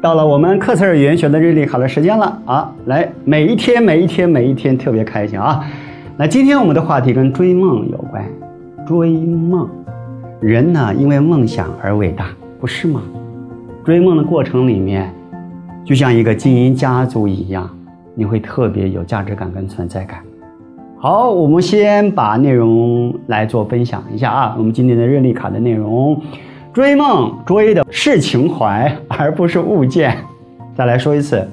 到了我们克塞尔语言学的日历卡的时间了啊！来，每一天，每一天，每一天特别开心啊！那今天我们的话题跟追梦有关，追梦，人呢因为梦想而伟大，不是吗？追梦的过程里面，就像一个精英家族一样，你会特别有价值感跟存在感。好，我们先把内容来做分享一下啊。我们今天的日历卡的内容。追梦追的是情怀，而不是物件。再来说一次，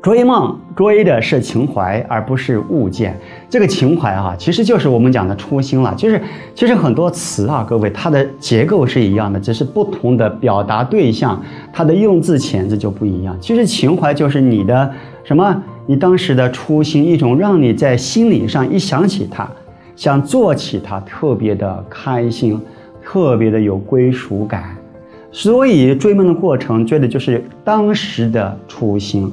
追梦追的是情怀，而不是物件。这个情怀啊，其实就是我们讲的初心了。就是其实很多词啊，各位它的结构是一样的，只是不同的表达对象，它的用字遣字就不一样。其实情怀就是你的什么？你当时的初心，一种让你在心理上一想起它，想做起它，特别的开心。特别的有归属感，所以追梦的过程追的就是当时的初心，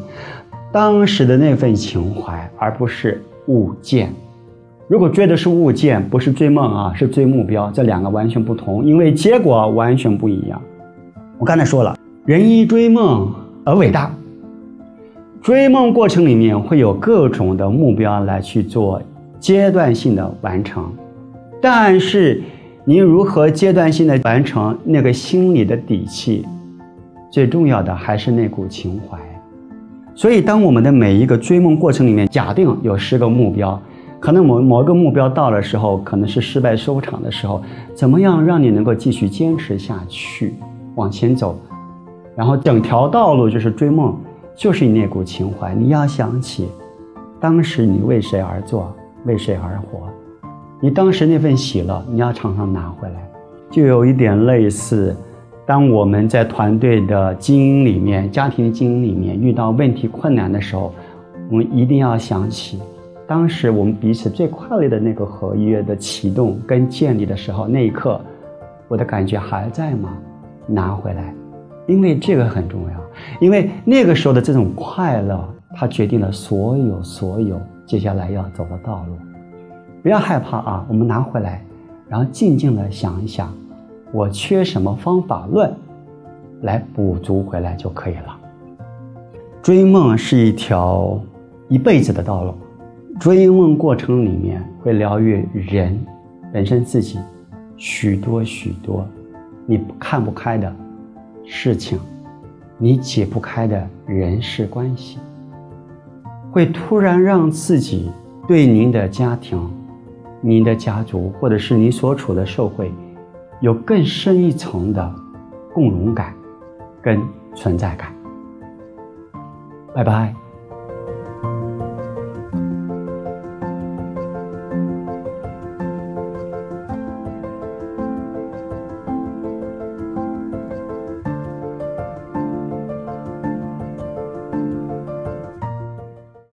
当时的那份情怀，而不是物件。如果追的是物件，不是追梦啊，是追目标，这两个完全不同，因为结果完全不一样。我刚才说了，人因追梦而伟大，追梦过程里面会有各种的目标来去做阶段性的完成，但是。你如何阶段性的完成那个心里的底气？最重要的还是那股情怀。所以，当我们的每一个追梦过程里面，假定有十个目标，可能某某个目标到的时候，可能是失败收场的时候，怎么样让你能够继续坚持下去，往前走？然后，整条道路就是追梦，就是你那股情怀。你要想起，当时你为谁而做，为谁而活。你当时那份喜乐，你要常常拿回来，就有一点类似，当我们在团队的经营里面、家庭经营里面遇到问题困难的时候，我们一定要想起，当时我们彼此最快乐的那个合约的启动跟建立的时候，那一刻，我的感觉还在吗？拿回来，因为这个很重要，因为那个时候的这种快乐，它决定了所有所有接下来要走的道路。不要害怕啊，我们拿回来，然后静静的想一想，我缺什么方法论，来补足回来就可以了。追梦是一条一辈子的道路，追梦过程里面会疗愈人本身自己许多许多你看不开的事情，你解不开的人事关系，会突然让自己对您的家庭。您的家族，或者是你所处的社会，有更深一层的共荣感跟存在感。拜拜。